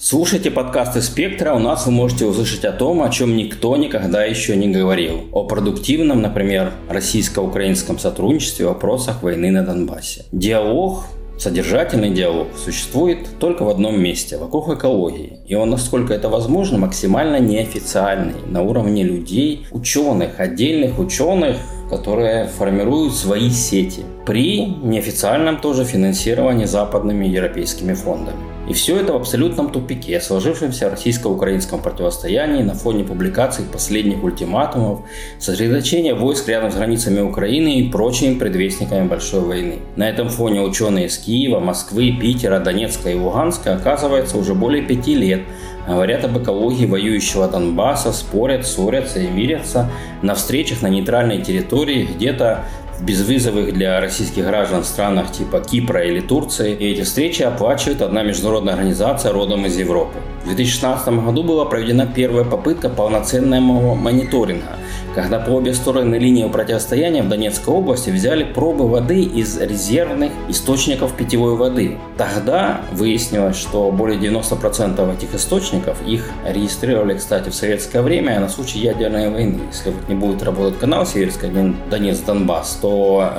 Слушайте подкасты «Спектра», у нас вы можете услышать о том, о чем никто никогда еще не говорил. О продуктивном, например, российско-украинском сотрудничестве в вопросах войны на Донбассе. Диалог Содержательный диалог существует только в одном месте, вокруг экологии. И он, насколько это возможно, максимально неофициальный, на уровне людей, ученых, отдельных ученых, которые формируют свои сети при неофициальном тоже финансировании западными европейскими фондами. И все это в абсолютном тупике, сложившемся российско-украинском противостоянии на фоне публикаций последних ультиматумов, сосредоточения войск рядом с границами Украины и прочими предвестниками большой войны. На этом фоне ученые из Киева, Москвы, Питера, Донецка и Луганска, оказывается, уже более пяти лет говорят об экологии воюющего Донбасса, спорят, ссорятся и мирятся на встречах на нейтральной территории где-то безвизовых для российских граждан странах типа Кипра или Турции. И эти встречи оплачивает одна международная организация родом из Европы. В 2016 году была проведена первая попытка полноценного мониторинга – когда по обе стороны линии противостояния в Донецкой области взяли пробы воды из резервных источников питьевой воды. Тогда выяснилось, что более 90% этих источников, их регистрировали, кстати, в советское время на случай ядерной войны. Если не будет работать канал Северский Донец-Донбасс, то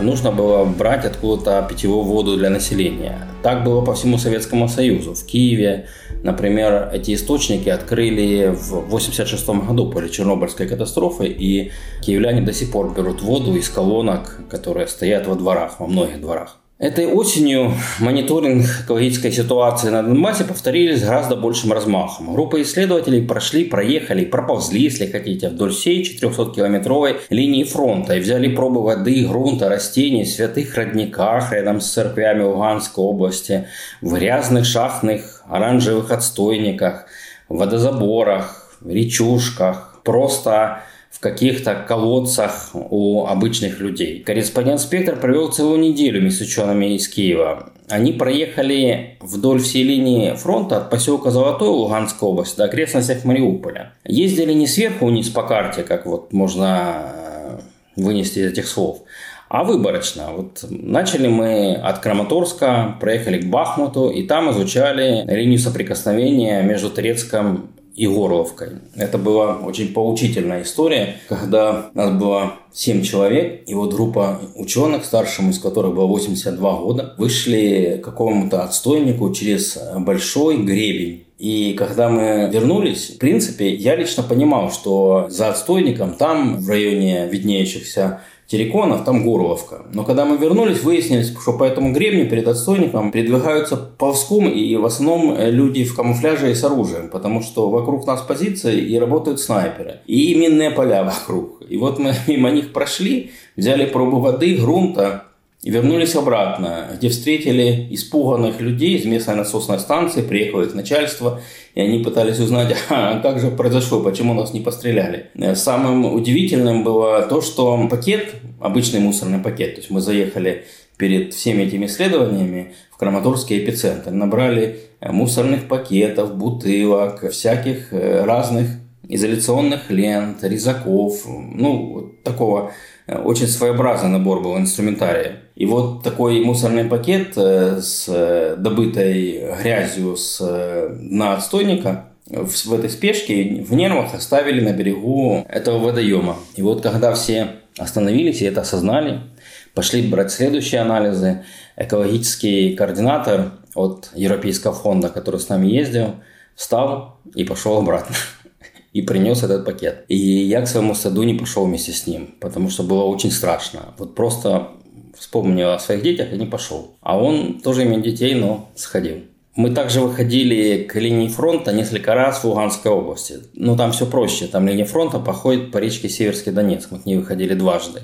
нужно было брать откуда-то питьевую воду для населения. Так было по всему Советскому Союзу. В Киеве, например, эти источники открыли в 1986 году после Чернобыльской катастрофы, и киевляне до сих пор берут воду из колонок, которые стоят во дворах, во многих дворах. Этой осенью мониторинг экологической ситуации на Донбассе повторили с гораздо большим размахом. Группа исследователей прошли, проехали, проползли, если хотите, вдоль всей 400-километровой линии фронта и взяли пробы воды, грунта, растений в святых родниках рядом с церквями Луганской области, в грязных шахтных оранжевых отстойниках, водозаборах, речушках, просто в каких-то колодцах у обычных людей. Корреспондент «Спектр» провел целую неделю с учеными из Киева. Они проехали вдоль всей линии фронта от поселка Золотой Луганской области до окрестностях Мариуполя. Ездили не сверху вниз по карте, как вот можно э, вынести из этих слов, а выборочно. Вот начали мы от Краматорска, проехали к Бахмуту, и там изучали линию соприкосновения между Турецком и Горловкой. Это была очень поучительная история, когда нас было 7 человек, и вот группа ученых, старшим из которых было 82 года, вышли к какому-то отстойнику через большой гребень. И когда мы вернулись, в принципе, я лично понимал, что за отстойником там в районе виднеющихся Тереконов, там Горловка. Но когда мы вернулись, выяснилось, что по этому гребню перед отстойником передвигаются ползком и в основном э, люди в камуфляже и с оружием, потому что вокруг нас позиции и работают снайперы. И минные поля вокруг. И вот мы мимо них прошли, взяли пробу воды, грунта, и вернулись обратно, где встретили испуганных людей из местной насосной станции, приехало их начальство, и они пытались узнать, а как же произошло, почему нас не постреляли. Э, самым удивительным было то, что пакет, обычный мусорный пакет, то есть мы заехали перед всеми этими исследованиями в Краматорский эпицентр, набрали э, мусорных пакетов, бутылок, всяких э, разных изоляционных лент, резаков, ну, такого очень своеобразный набор был инструментария. И вот такой мусорный пакет э, с э, добытой грязью с э, отстойника в этой спешке в нервах оставили на берегу этого водоема. И вот когда все остановились и это осознали, пошли брать следующие анализы, экологический координатор от Европейского фонда, который с нами ездил, встал и пошел обратно и принес этот пакет. И я к своему саду не пошел вместе с ним, потому что было очень страшно. Вот просто вспомнил о своих детях и не пошел. А он тоже имеет детей, но сходил. Мы также выходили к линии фронта несколько раз в Луганской области. Но там все проще. Там линия фронта походит по речке Северский Донецк. Мы к ней выходили дважды.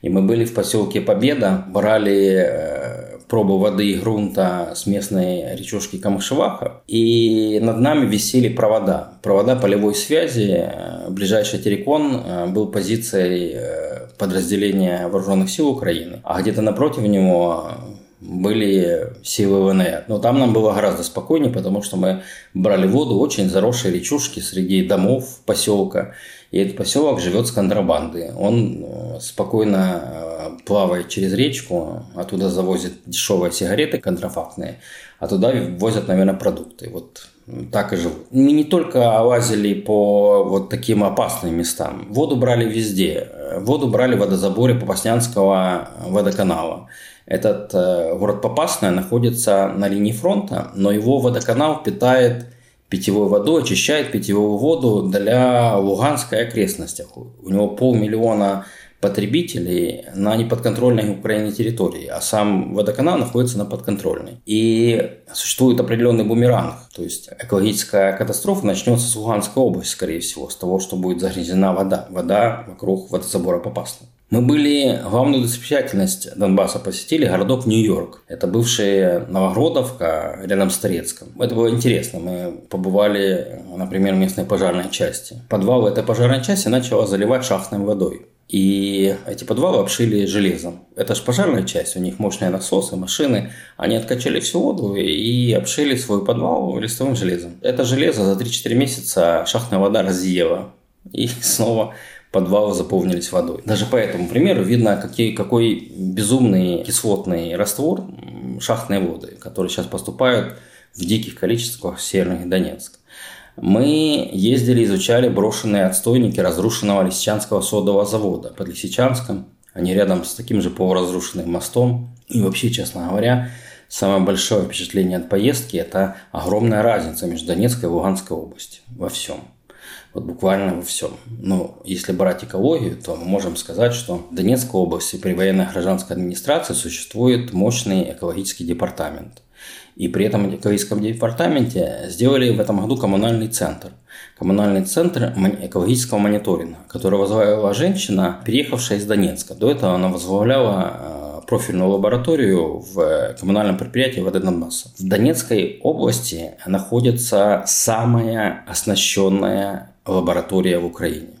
И мы были в поселке Победа, брали э, пробу воды и грунта с местной речушки Камышеваха. И над нами висели провода. Провода полевой связи. Ближайший Терекон э, был позицией подразделения вооруженных сил Украины. А где-то напротив него были силы ВНР. Но там нам было гораздо спокойнее, потому что мы брали воду очень заросшей речушки среди домов поселка. И этот поселок живет с контрабанды. Он э, спокойно э, плавает через речку, оттуда завозят дешевые сигареты контрафактные, а туда возят, наверное, продукты. Вот так и живут. Мы не только лазили по вот таким опасным местам. Воду брали везде. Воду брали в водозаборе Попаснянского водоканала. Этот э, город Попасная находится на линии фронта, но его водоканал питает питьевой водой, очищает питьевую воду для Луганской окрестностях. У него полмиллиона потребителей на неподконтрольной Украине территории, а сам водоканал находится на подконтрольной. И существует определенный бумеранг, то есть экологическая катастрофа начнется с Луганской области, скорее всего, с того, что будет загрязнена вода. Вода вокруг водозабора Попасной. Мы были, главную достопримечательность Донбасса посетили, городок Нью-Йорк. Это бывшая Новогродовка рядом с Торецком. Это было интересно. Мы побывали, например, в местной пожарной части. Подвал этой пожарной части начала заливать шахтной водой. И эти подвалы обшили железом. Это же пожарная часть, у них мощные насосы, машины. Они откачали всю воду и обшили свой подвал листовым железом. Это железо за 3-4 месяца шахтная вода разъела. И снова подвалы заполнились водой. Даже по этому примеру видно, какие, какой безумный кислотный раствор шахтной воды, которые сейчас поступают в диких количествах в Северный Донецк. Мы ездили, изучали брошенные отстойники разрушенного Лисичанского содового завода под Лисичанском. Они рядом с таким же полуразрушенным мостом. И вообще, честно говоря, самое большое впечатление от поездки – это огромная разница между Донецкой и Луганской областью во всем. Вот буквально во всем. Но если брать экологию, то мы можем сказать, что в Донецкой области при военной гражданской администрации существует мощный экологический департамент. И при этом в экологическом департаменте сделали в этом году коммунальный центр. Коммунальный центр экологического мониторинга, который возглавила женщина, переехавшая из Донецка. До этого она возглавляла э, профильную лабораторию в коммунальном предприятии ВД Донбасса. В Донецкой области находится самая оснащенная лаборатория в Украине.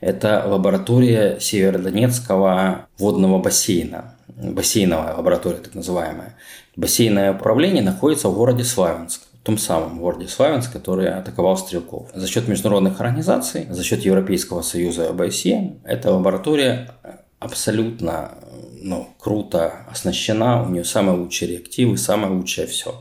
Это лаборатория Северодонецкого водного бассейна, бассейновая лаборатория так называемая. Бассейное управление находится в городе Славянск, том самом городе Славянск, который атаковал Стрелков. За счет международных организаций, за счет Европейского союза ОБСЕ, эта лаборатория абсолютно ну, круто оснащена, у нее самые лучшие реактивы, самое лучшее все.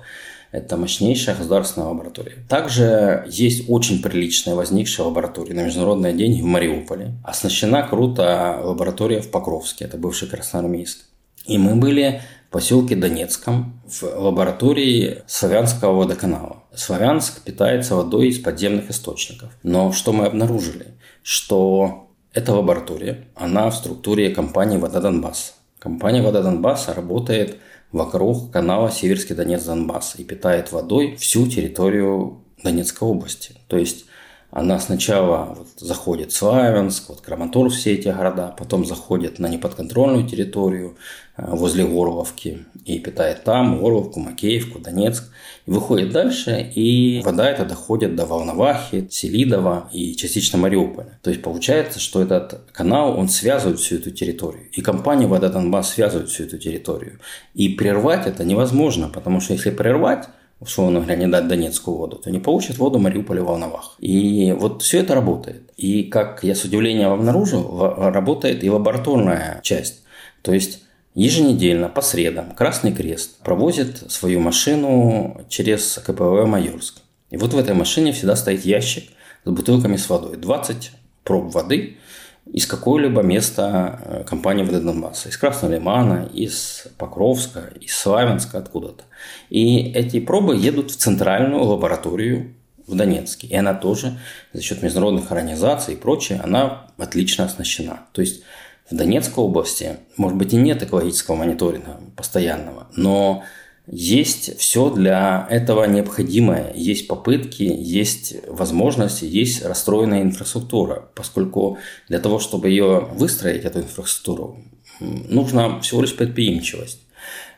Это мощнейшая государственная лаборатория. Также есть очень приличная возникшая лаборатория на международные деньги в Мариуполе. Оснащена круто лаборатория в Покровске, это бывший Красноармейск. И мы были в поселке Донецком в лаборатории Славянского водоканала. Славянск питается водой из подземных источников. Но что мы обнаружили? Что эта лаборатория, она в структуре компании «Вода Донбасса». Компания «Вода Донбасса» работает вокруг канала Северский Донец-Донбасс и питает водой всю территорию Донецкой области. То есть она сначала вот заходит в Славянск, вот Краматорск, все эти города, потом заходит на неподконтрольную территорию э, возле Горловки и питает там Горловку, Макеевку, Донецк. И выходит дальше, и вода эта доходит до Волновахи, Селидова и частично Мариуполя. То есть получается, что этот канал, он связывает всю эту территорию. И компания «Вода Донбасс» связывает всю эту территорию. И прервать это невозможно, потому что если прервать, условно говоря, не дать Донецкую воду, то не получат воду Мариуполя Волновах. И вот все это работает. И как я с удивлением обнаружил, работает и лабораторная часть. То есть еженедельно по средам Красный Крест провозит свою машину через КПВ Майорск. И вот в этой машине всегда стоит ящик с бутылками с водой. 20 проб воды из какого-либо места э, компании ВД Донбасса. Из Красного Лимана, из Покровска, из Славянска, откуда-то. И эти пробы едут в центральную лабораторию в Донецке. И она тоже за счет международных организаций и прочее, она отлично оснащена. То есть в Донецкой области, может быть, и нет экологического мониторинга постоянного, но есть все для этого необходимое. Есть попытки, есть возможности, есть расстроенная инфраструктура. Поскольку для того, чтобы ее выстроить, эту инфраструктуру, нужна всего лишь предприимчивость.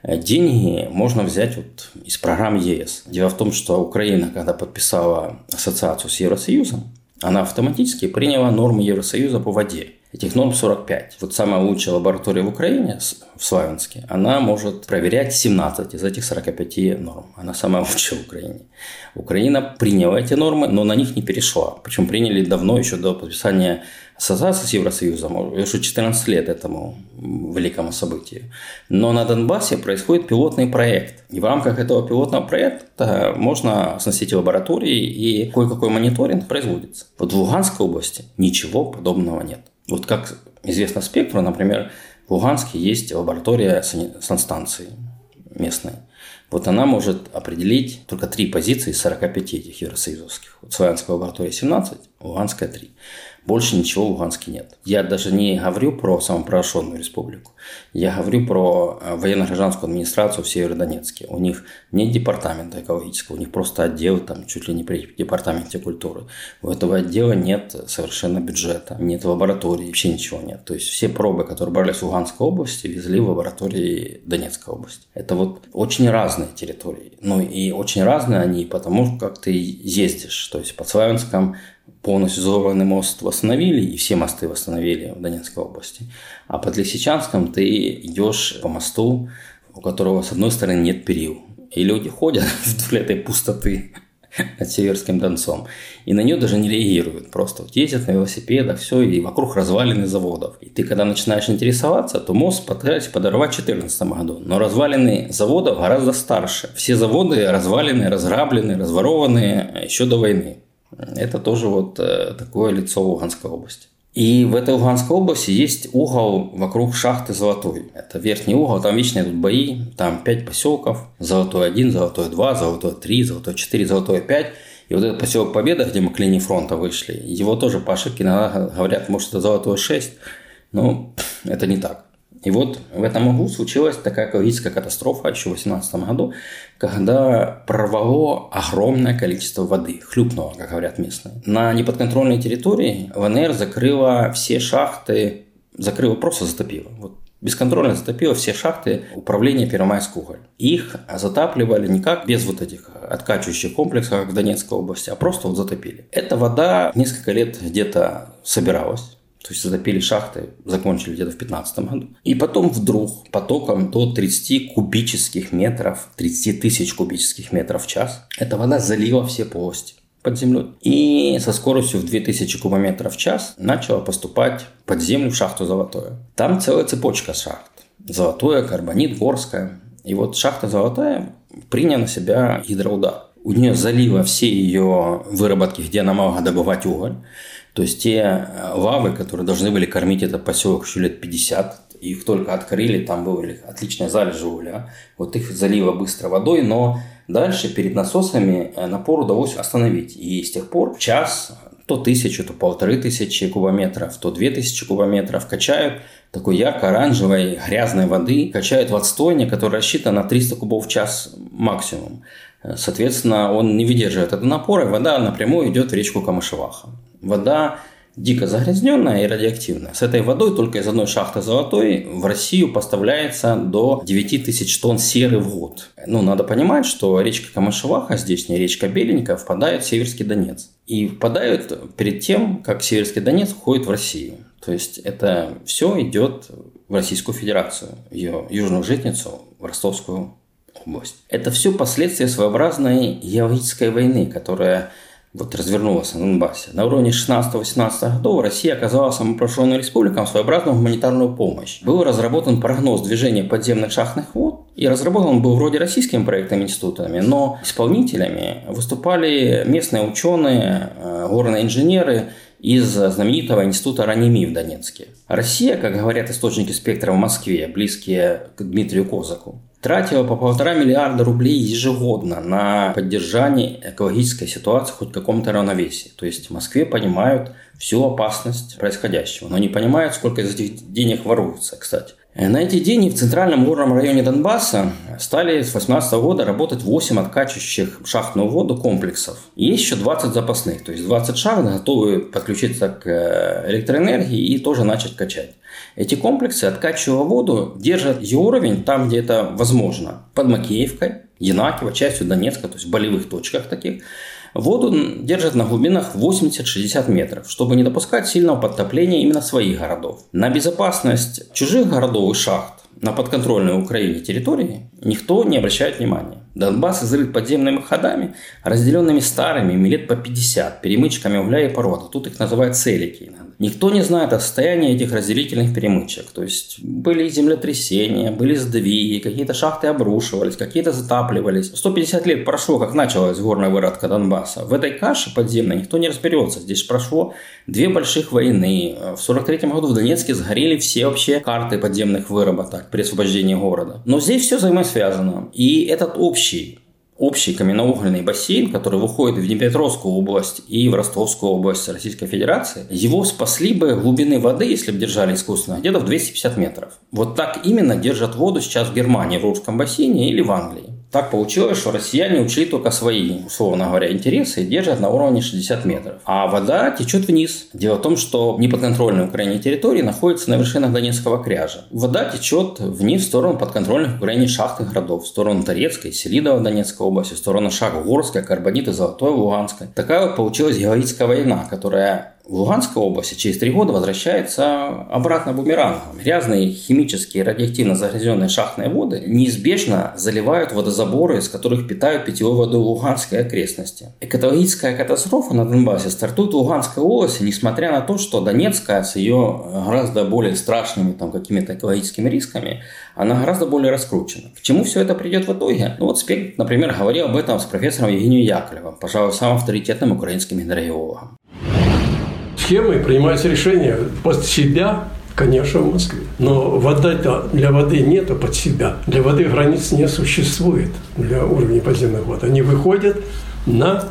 Деньги можно взять вот из программ ЕС. Дело в том, что Украина, когда подписала ассоциацию с Евросоюзом, она автоматически приняла нормы Евросоюза по воде. Этих норм 45. Вот самая лучшая лаборатория в Украине, в Славянске, она может проверять 17 из этих 45 норм. Она самая лучшая в Украине. Украина приняла эти нормы, но на них не перешла. Причем приняли давно, еще до подписания ассоциации с Евросоюзом, уже 14 лет этому великому событию. Но на Донбассе происходит пилотный проект. И в рамках этого пилотного проекта можно сносить лаборатории, и кое-какой мониторинг производится. Вот в Луганской области ничего подобного нет. Вот как известно спектру, например, в Луганске есть лаборатория санстанции местной. Вот она может определить только три позиции из 45 этих евросоюзовских. Вот Славянская лаборатория 17, Луганская 3. Больше ничего в Луганске нет. Я даже не говорю про самопровозглашенную республику. Я говорю про э, военно-гражданскую администрацию в Северодонецке. У них нет департамента экологического, у них просто отдел там чуть ли не при департаменте культуры. У этого отдела нет совершенно бюджета, нет лаборатории, вообще ничего нет. То есть все пробы, которые брали с Луганской области, везли в лаборатории Донецкой области. Это вот очень разные территории. Ну и очень разные они потому, как ты ездишь. То есть под Славянском полностью взорванный мост восстановили, и все мосты восстановили в Донецкой области. А под Лисичанском ты идешь по мосту, у которого с одной стороны нет перил. И люди ходят вдоль этой пустоты над Северским Донцом. И на нее даже не реагируют. Просто вот ездят на велосипедах, все, и вокруг развалины заводов. И ты, когда начинаешь интересоваться, то мост пытались подорвать в 2014 году. Но развалины заводов гораздо старше. Все заводы развалены, разграблены, разворованы еще до войны. Это тоже вот э, такое лицо Луганской области. И в этой Луганской области есть угол вокруг шахты Золотой. Это верхний угол, там вечно идут бои, там пять поселков. Золотой 1, Золотой 2, Золотой 3, Золотой 4, Золотой 5. И вот этот поселок Победа, где мы к линии фронта вышли, его тоже по ошибке иногда говорят, может, это Золотой 6. Но это не так. И вот в этом углу случилась такая экологическая катастрофа еще в 2018 году, когда прорвало огромное количество воды, хлюпнуло, как говорят местные. На неподконтрольной территории ВНР закрыла все шахты, закрыла, просто затопила. Вот бесконтрольно затопило все шахты управления Первомайск уголь. Их затапливали не как без вот этих откачивающих комплексов, как в Донецкой области, а просто вот затопили. Эта вода несколько лет где-то собиралась то есть затопили шахты, закончили где-то в 2015 году. И потом вдруг потоком до 30 кубических метров, 30 тысяч кубических метров в час, эта вода залила все полости под землей. И со скоростью в 2000 кубометров в час начала поступать под землю в шахту Золотое. Там целая цепочка шахт. Золотое, Карбонит, Горская. И вот шахта Золотая приняла на себя гидроудар. У нее залило все ее выработки, где она могла добывать уголь. То есть те э, лавы, которые должны были кормить этот поселок еще лет 50, их только открыли, там были отличные залежи угля. Вот их залило быстро водой, но дальше перед насосами э, напор удалось остановить. И с тех пор час то тысячу, то полторы тысячи кубометров, то две тысячи кубометров качают такой ярко-оранжевой грязной воды, качают в отстойник, который рассчитан на 300 кубов в час максимум. Соответственно, он не выдерживает этого напора, и вода напрямую идет в речку Камышеваха. Вода дико загрязненная и радиоактивная. С этой водой только из одной шахты золотой в Россию поставляется до 9 тысяч тонн серы в год. Ну, надо понимать, что речка Камышеваха, здесь не речка Беленькая, впадает в Северский Донец. И впадают перед тем, как Северский Донец входит в Россию. То есть это все идет в Российскую Федерацию, ее южную житницу, в Ростовскую область. Это все последствия своеобразной геологической войны, которая вот развернулась на Донбассе. На уровне 16-18 годов Россия оказала самопрошенным республикам своеобразную гуманитарную помощь. Был разработан прогноз движения подземных шахтных вод, и разработан был вроде российскими проектами институтами, но исполнителями выступали местные ученые, э, горные инженеры из знаменитого института Раними в Донецке. Россия, как говорят источники спектра в Москве, близкие к Дмитрию Козаку, тратила по полтора миллиарда рублей ежегодно на поддержание экологической ситуации хоть в каком-то равновесии. То есть в Москве понимают всю опасность происходящего, но не понимают, сколько из этих денег воруются, кстати. На эти деньги в центральном горном районе Донбасса стали с 2018 года работать 8 откачивающих шахтную воду комплексов. есть еще 20 запасных, то есть 20 шахт готовы подключиться к э, электроэнергии и тоже начать качать. Эти комплексы, откачивая воду, держат ее уровень там, где это возможно. Под Макеевкой, Янакиево, частью Донецка, то есть в болевых точках таких. Воду держат на глубинах 80-60 метров, чтобы не допускать сильного подтопления именно своих городов. На безопасность чужих городов и шахт на подконтрольной Украине территории никто не обращает внимания. Донбасс изрыт подземными ходами, разделенными старыми, лет по 50, перемычками угля и порода. Тут их называют целики иногда. Никто не знает о состоянии этих разделительных перемычек. То есть были землетрясения, были сдвиги, какие-то шахты обрушивались, какие-то затапливались. 150 лет прошло, как началась горная выродка Донбасса. В этой каше подземной никто не разберется. Здесь прошло две больших войны. В 43 году в Донецке сгорели все вообще карты подземных выработок при освобождении города. Но здесь все взаимосвязано. И этот общий общий каменноугольный бассейн, который выходит в Днепропетровскую область и в Ростовскую область Российской Федерации, его спасли бы глубины воды, если бы держали искусственно, где-то в 250 метров. Вот так именно держат воду сейчас в Германии, в Русском бассейне или в Англии. Так получилось, что россияне учли только свои, условно говоря, интересы и держат на уровне 60 метров. А вода течет вниз. Дело в том, что неподконтрольные Украине территории находятся на вершинах Донецкого кряжа. Вода течет вниз в сторону подконтрольных Украине шахтных городов, в сторону Торецкой, Селидова Донецкой области, в сторону Шагогорской, Карбонита, Золотой, Луганской. Такая вот получилась героическая война, которая в Луганской области через три года возвращается обратно бумерангом. Грязные химические радиоактивно загрязненные шахтные воды неизбежно заливают водозаборы, из которых питают питьевой водой Луганской окрестности. Экологическая катастрофа на Донбассе стартует в Луганской области, несмотря на то, что Донецкая с ее гораздо более страшными там, какими-то экологическими рисками, она гораздо более раскручена. К чему все это придет в итоге? Ну вот Спек, например, говорил об этом с профессором Евгением Яковлевым, пожалуй, самым авторитетным украинским гидрогеологом схемой принимается решение под себя, конечно, в Москве. Но вода для воды нету под себя. Для воды границ не существует для уровня подземных вод. Они выходят на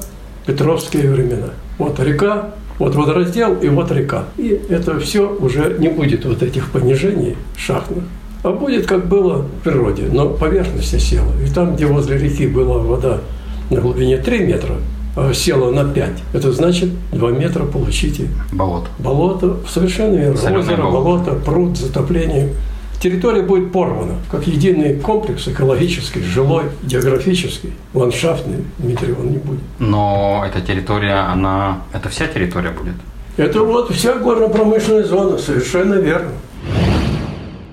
Петровские времена. Вот река, вот водораздел и вот река. И это все уже не будет вот этих понижений шахтных. А будет, как было в природе, но поверхность села. И там, где возле реки была вода на глубине 3 метра, села на 5. Это значит 2 метра получите. Болото. Болото, совершенно верно. Соленое Озеро, болото. болото, пруд, затопление. Территория будет порвана, как единый комплекс экологический, жилой, географический, ландшафтный. Дмитрий, он не будет. Но эта территория, она... Это вся территория будет? Это вот вся горно-промышленная зона, совершенно верно.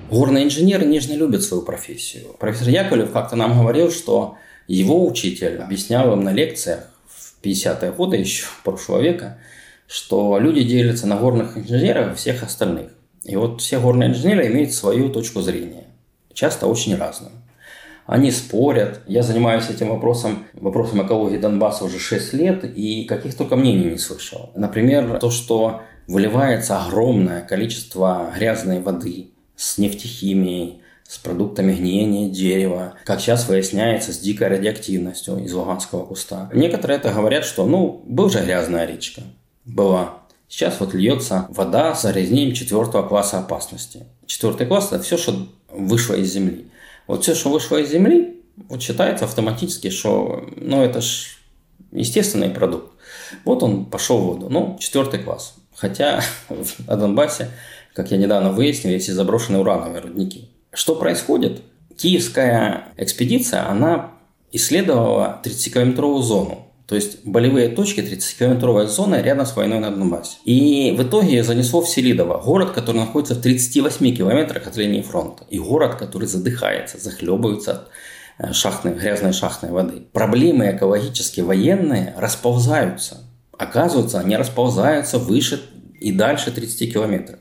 Горные инженеры нежно любят свою профессию. Профессор Яковлев как-то нам говорил, что его учитель объяснял им на лекциях, 50-е годы еще прошлого века, что люди делятся на горных инженеров и всех остальных. И вот все горные инженеры имеют свою точку зрения, часто очень разную. Они спорят. Я занимаюсь этим вопросом, вопросом экологии Донбасса уже 6 лет, и каких только мнений не слышал. Например, то, что выливается огромное количество грязной воды с нефтехимией, с продуктами гниения дерева, как сейчас выясняется, с дикой радиоактивностью из луганского куста. Некоторые это говорят, что, ну, был же грязная речка. Была. Сейчас вот льется вода с загрязнением четвертого класса опасности. Четвертый класс – это все, что вышло из Земли. Вот все, что вышло из Земли, вот считается автоматически, что, ну, это ж естественный продукт. Вот он пошел в воду. Ну, четвертый класс. Хотя на Донбассе, как я недавно выяснил, есть и заброшенные урановые рудники. Что происходит? Киевская экспедиция, она исследовала 30-километровую зону. То есть болевые точки 30-километровая зона рядом с войной на Донбассе. И в итоге занесло в Селидово, город, который находится в 38 километрах от линии фронта. И город, который задыхается, захлебывается от э, шахтной, грязной шахтной воды. Проблемы экологические, военные расползаются. Оказывается, они расползаются выше и дальше 30 километров.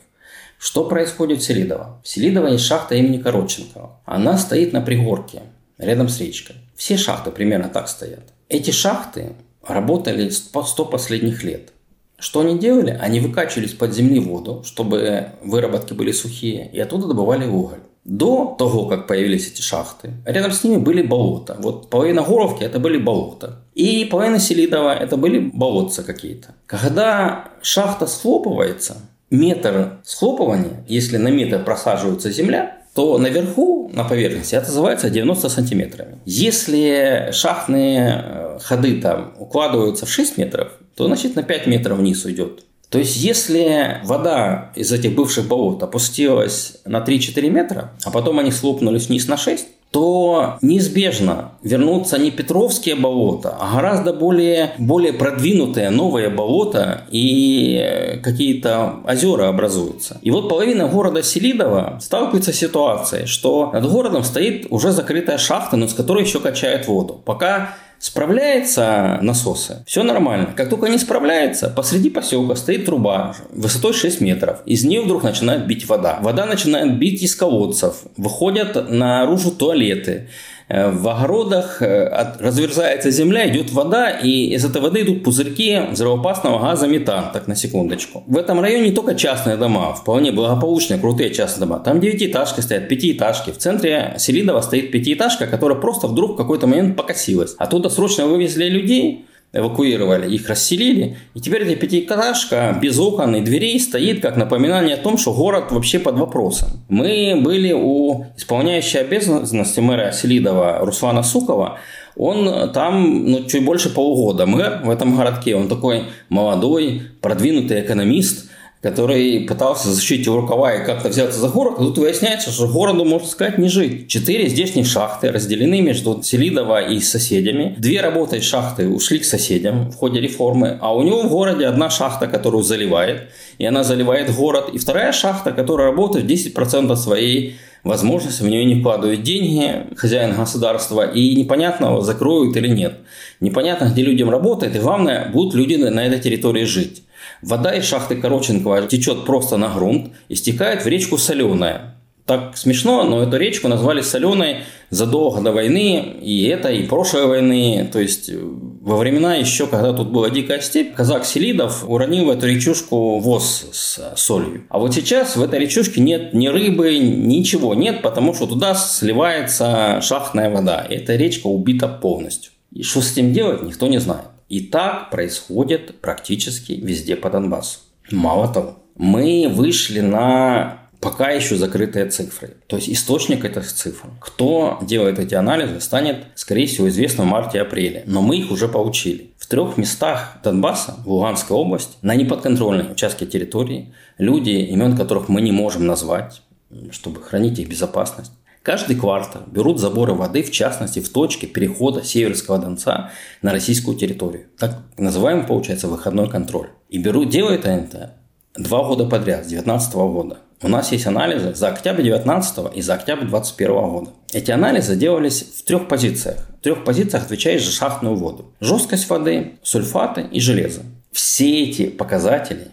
Что происходит в Селидово? В Селидово есть шахта имени Коротченкова. Она стоит на пригорке, рядом с речкой. Все шахты примерно так стоят. Эти шахты работали 100 последних лет. Что они делали? Они выкачивали из-под земли воду, чтобы выработки были сухие, и оттуда добывали уголь. До того, как появились эти шахты, рядом с ними были болота. Вот половина Горовки – это были болота. И половина Селидова – это были болотца какие-то. Когда шахта схлопывается, метр схлопывания, если на метр просаживается земля, то наверху, на поверхности, это называется 90 сантиметрами. Если шахтные э, ходы там укладываются в 6 метров, то значит на 5 метров вниз уйдет. То есть, если вода из этих бывших болот опустилась на 3-4 метра, а потом они слопнулись вниз на 6, то неизбежно вернутся не Петровские болота, а гораздо более, более продвинутые новые болота и какие-то озера образуются. И вот половина города Селидово сталкивается с ситуацией, что над городом стоит уже закрытая шахта, но с которой еще качает воду. Пока Справляется насосы, все нормально. Как только не справляется, посреди поселка стоит труба высотой 6 метров. Из нее вдруг начинает бить вода. Вода начинает бить из колодцев. Выходят наружу туалеты. Э, в огородах э, разверзается земля, идет вода, и из этой воды идут пузырьки взрывоопасного газа метан, так на секундочку. В этом районе не только частные дома, вполне благополучные, крутые частные дома. Там девятиэтажки стоят, пятиэтажки. В центре Селидова стоит пятиэтажка, которая просто вдруг в какой-то момент покосилась. Оттуда срочно вывезли людей, эвакуировали, их расселили. И теперь эта пятиэтажка без окон и дверей стоит как напоминание о том, что город вообще под вопросом. Мы были у исполняющей обязанности мэра Селидова Руслана Сукова. Он там ну, чуть больше полугода мэр в этом городке. Он такой молодой, продвинутый экономист – который пытался защитить его рукава и как-то взяться за город, тут выясняется, что городу, можно сказать, не жить. Четыре здешних шахты разделены между Селидово и соседями. Две работают шахты ушли к соседям в ходе реформы, а у него в городе одна шахта, которую заливает, и она заливает город, и вторая шахта, которая работает 10% своей возможности, в нее не вкладывают деньги хозяин государства, и непонятно, закроют или нет. Непонятно, где людям работает, и главное, будут люди на этой территории жить. Вода из шахты Короченкова течет просто на грунт и стекает в речку Соленая. Так смешно, но эту речку назвали соленой задолго до войны, и это, и прошлой войны. То есть во времена еще, когда тут была дикая степь, казак Селидов уронил в эту речушку воз с солью. А вот сейчас в этой речушке нет ни рыбы, ничего нет, потому что туда сливается шахтная вода. Эта речка убита полностью. И что с этим делать, никто не знает. И так происходит практически везде по Донбассу. Мало того, мы вышли на пока еще закрытые цифры. То есть источник этих цифр. Кто делает эти анализы, станет, скорее всего, известно в марте-апреле. Но мы их уже получили. В трех местах Донбасса, в Луганской области, на неподконтрольной участке территории, люди, имен которых мы не можем назвать, чтобы хранить их безопасность, Каждый квартал берут заборы воды, в частности, в точке перехода Северского Донца на российскую территорию. Так называемый, получается, выходной контроль. И берут, делают это два года подряд, с 2019 года. У нас есть анализы за октябрь 2019 и за октябрь 2021 года. Эти анализы делались в трех позициях. В трех позициях отвечаешь за шахтную воду. Жесткость воды, сульфаты и железо. Все эти показатели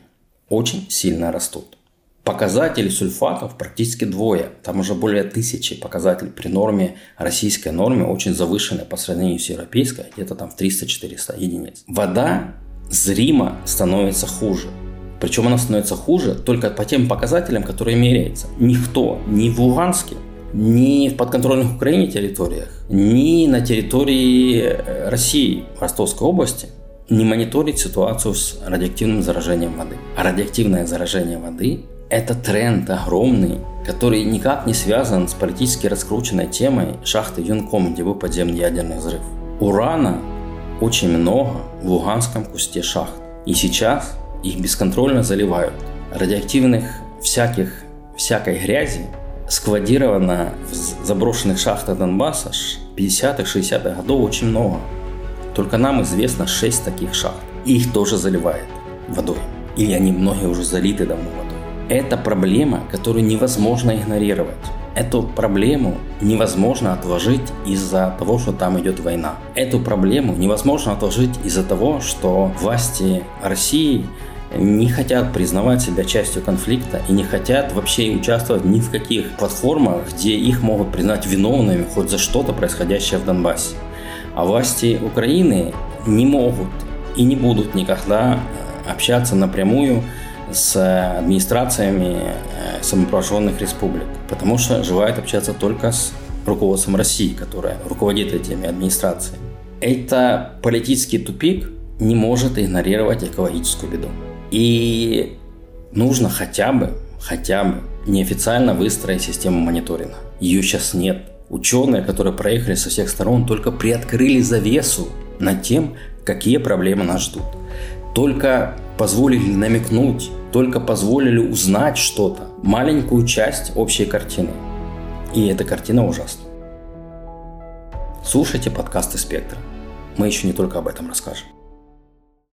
очень сильно растут. Показатели сульфатов практически двое. Там уже более тысячи показателей при норме, российской норме, очень завышенной по сравнению с европейской, где-то там в 300-400 единиц. Вода зримо становится хуже. Причем она становится хуже только по тем показателям, которые меряются. Никто ни в Луганске, ни в подконтрольных Украине территориях, ни на территории э, России, Ростовской области не мониторит ситуацию с радиоактивным заражением воды. А радиоактивное заражение воды это тренд огромный, который никак не связан с политически раскрученной темой шахты Юнком, где был подземный ядерный взрыв. Урана очень много в Луганском кусте шахт. И сейчас их бесконтрольно заливают. Радиоактивных всяких, всякой грязи складировано в заброшенных шахтах Донбасса 50-х, 60-х годов очень много. Только нам известно 6 таких шахт. И их тоже заливает водой. Или они многие уже залиты давно водой. Это проблема, которую невозможно игнорировать. Эту проблему невозможно отложить из-за того, что там идет война. Эту проблему невозможно отложить из-за того, что власти России не хотят признавать себя частью конфликта и не хотят вообще участвовать ни в каких платформах, где их могут признать виновными хоть за что-то происходящее в Донбассе. А власти Украины не могут и не будут никогда общаться напрямую с администрациями э, самопровожденных республик, потому что желает общаться только с руководством России, которая руководит этими администрациями. Это политический тупик не может игнорировать экологическую беду. И нужно хотя бы, хотя бы неофициально выстроить систему мониторинга. Ее сейчас нет. Ученые, которые проехали со всех сторон, только приоткрыли завесу над тем, какие проблемы нас ждут. Только позволили намекнуть только позволили узнать что-то, маленькую часть общей картины. И эта картина ужасна. Слушайте подкасты «Спектра». Мы еще не только об этом расскажем.